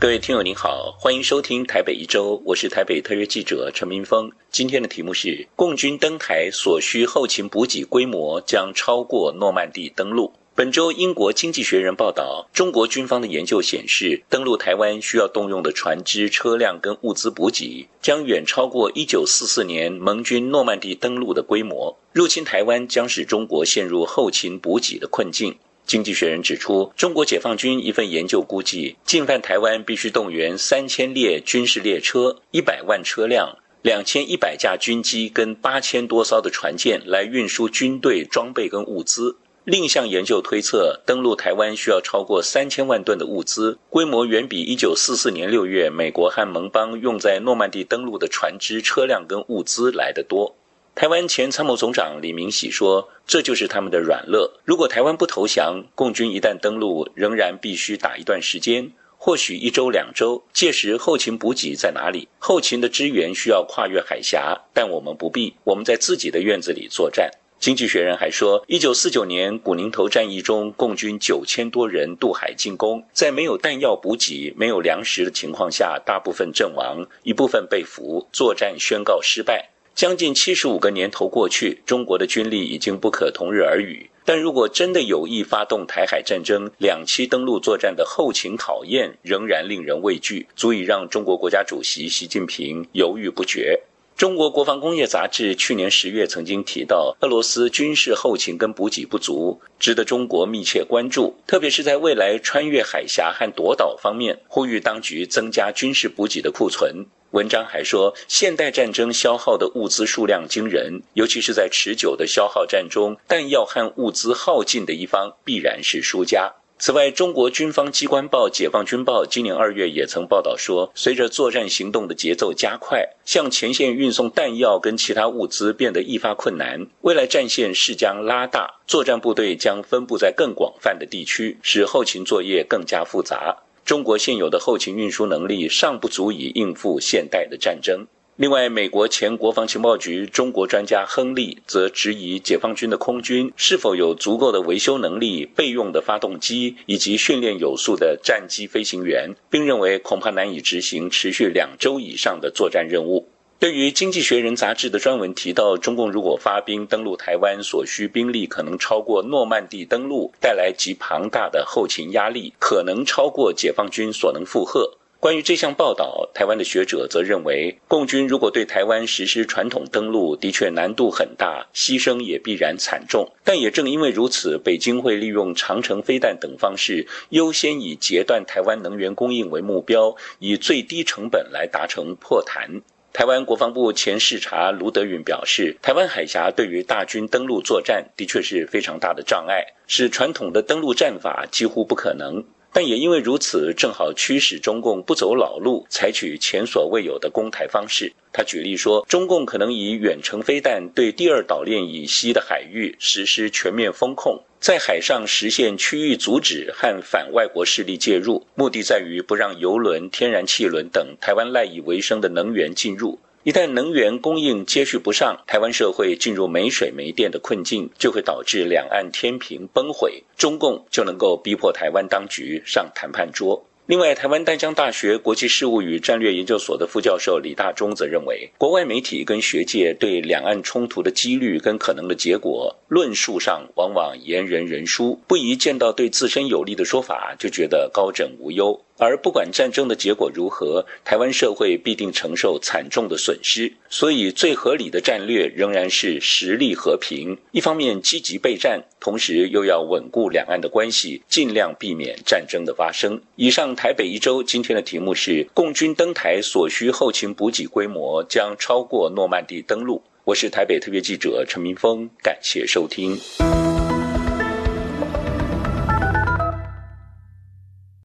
各位听友您好，欢迎收听台北一周，我是台北特约记者陈明峰。今天的题目是：共军登台所需后勤补给规模将超过诺曼底登陆。本周，英国经济学人报道，中国军方的研究显示，登陆台湾需要动用的船只、车辆跟物资补给，将远超过1944年盟军诺曼底登陆的规模。入侵台湾将使中国陷入后勤补给的困境。经济学人指出，中国解放军一份研究估计，进犯台湾必须动员三千列军事列车、一百万车辆、两千一百架军机跟八千多艘的船舰来运输军队装备跟物资。另一项研究推测，登陆台湾需要超过三千万吨的物资，规模远比一九四四年六月美国和盟邦用在诺曼底登陆的船只、车辆跟物资来得多。台湾前参谋总长李明喜说：“这就是他们的软肋。如果台湾不投降，共军一旦登陆，仍然必须打一段时间，或许一周两周。届时后勤补给在哪里？后勤的支援需要跨越海峡，但我们不必，我们在自己的院子里作战。”经济学人还说，一九四九年古宁头战役中，共军九千多人渡海进攻，在没有弹药补给、没有粮食的情况下，大部分阵亡，一部分被俘，作战宣告失败。将近七十五个年头过去，中国的军力已经不可同日而语。但如果真的有意发动台海战争，两栖登陆作战的后勤考验仍然令人畏惧，足以让中国国家主席习近平犹豫不决。中国国防工业杂志去年十月曾经提到，俄罗斯军事后勤跟补给不足，值得中国密切关注。特别是在未来穿越海峡和夺岛方面，呼吁当局增加军事补给的库存。文章还说，现代战争消耗的物资数量惊人，尤其是在持久的消耗战中，弹药和物资耗尽的一方必然是输家。此外，中国军方机关报《解放军报》今年二月也曾报道说，随着作战行动的节奏加快，向前线运送弹药跟其他物资变得愈发困难。未来战线势将拉大，作战部队将分布在更广泛的地区，使后勤作业更加复杂。中国现有的后勤运输能力尚不足以应付现代的战争。另外，美国前国防情报局中国专家亨利则质疑解放军的空军是否有足够的维修能力、备用的发动机以及训练有素的战机飞行员，并认为恐怕难以执行持续两周以上的作战任务。对于《经济学人》杂志的专文提到，中共如果发兵登陆台湾，所需兵力可能超过诺曼底登陆，带来极庞大的后勤压力，可能超过解放军所能负荷。关于这项报道，台湾的学者则认为，共军如果对台湾实施传统登陆，的确难度很大，牺牲也必然惨重。但也正因为如此，北京会利用长城飞弹等方式，优先以截断台湾能源供应为目标，以最低成本来达成破谈。台湾国防部前视察卢德允表示，台湾海峡对于大军登陆作战的确是非常大的障碍，使传统的登陆战法几乎不可能。但也因为如此，正好驱使中共不走老路，采取前所未有的攻台方式。他举例说，中共可能以远程飞弹对第二岛链以西的海域实施全面封控，在海上实现区域阻止和反外国势力介入，目的在于不让油轮、天然气轮等台湾赖以为生的能源进入。一旦能源供应接续不上，台湾社会进入没水没电的困境，就会导致两岸天平崩毁，中共就能够逼迫台湾当局上谈判桌。另外，台湾淡江大学国际事务与战略研究所的副教授李大忠则认为，国外媒体跟学界对两岸冲突的几率跟可能的结果论述上，往往言人人殊，不宜见到对自身有利的说法就觉得高枕无忧。而不管战争的结果如何，台湾社会必定承受惨重的损失。所以，最合理的战略仍然是实力和平，一方面积极备战，同时又要稳固两岸的关系，尽量避免战争的发生。以上台北一周今天的题目是：共军登台所需后勤补给规模将超过诺曼底登陆。我是台北特约记者陈明峰，感谢收听。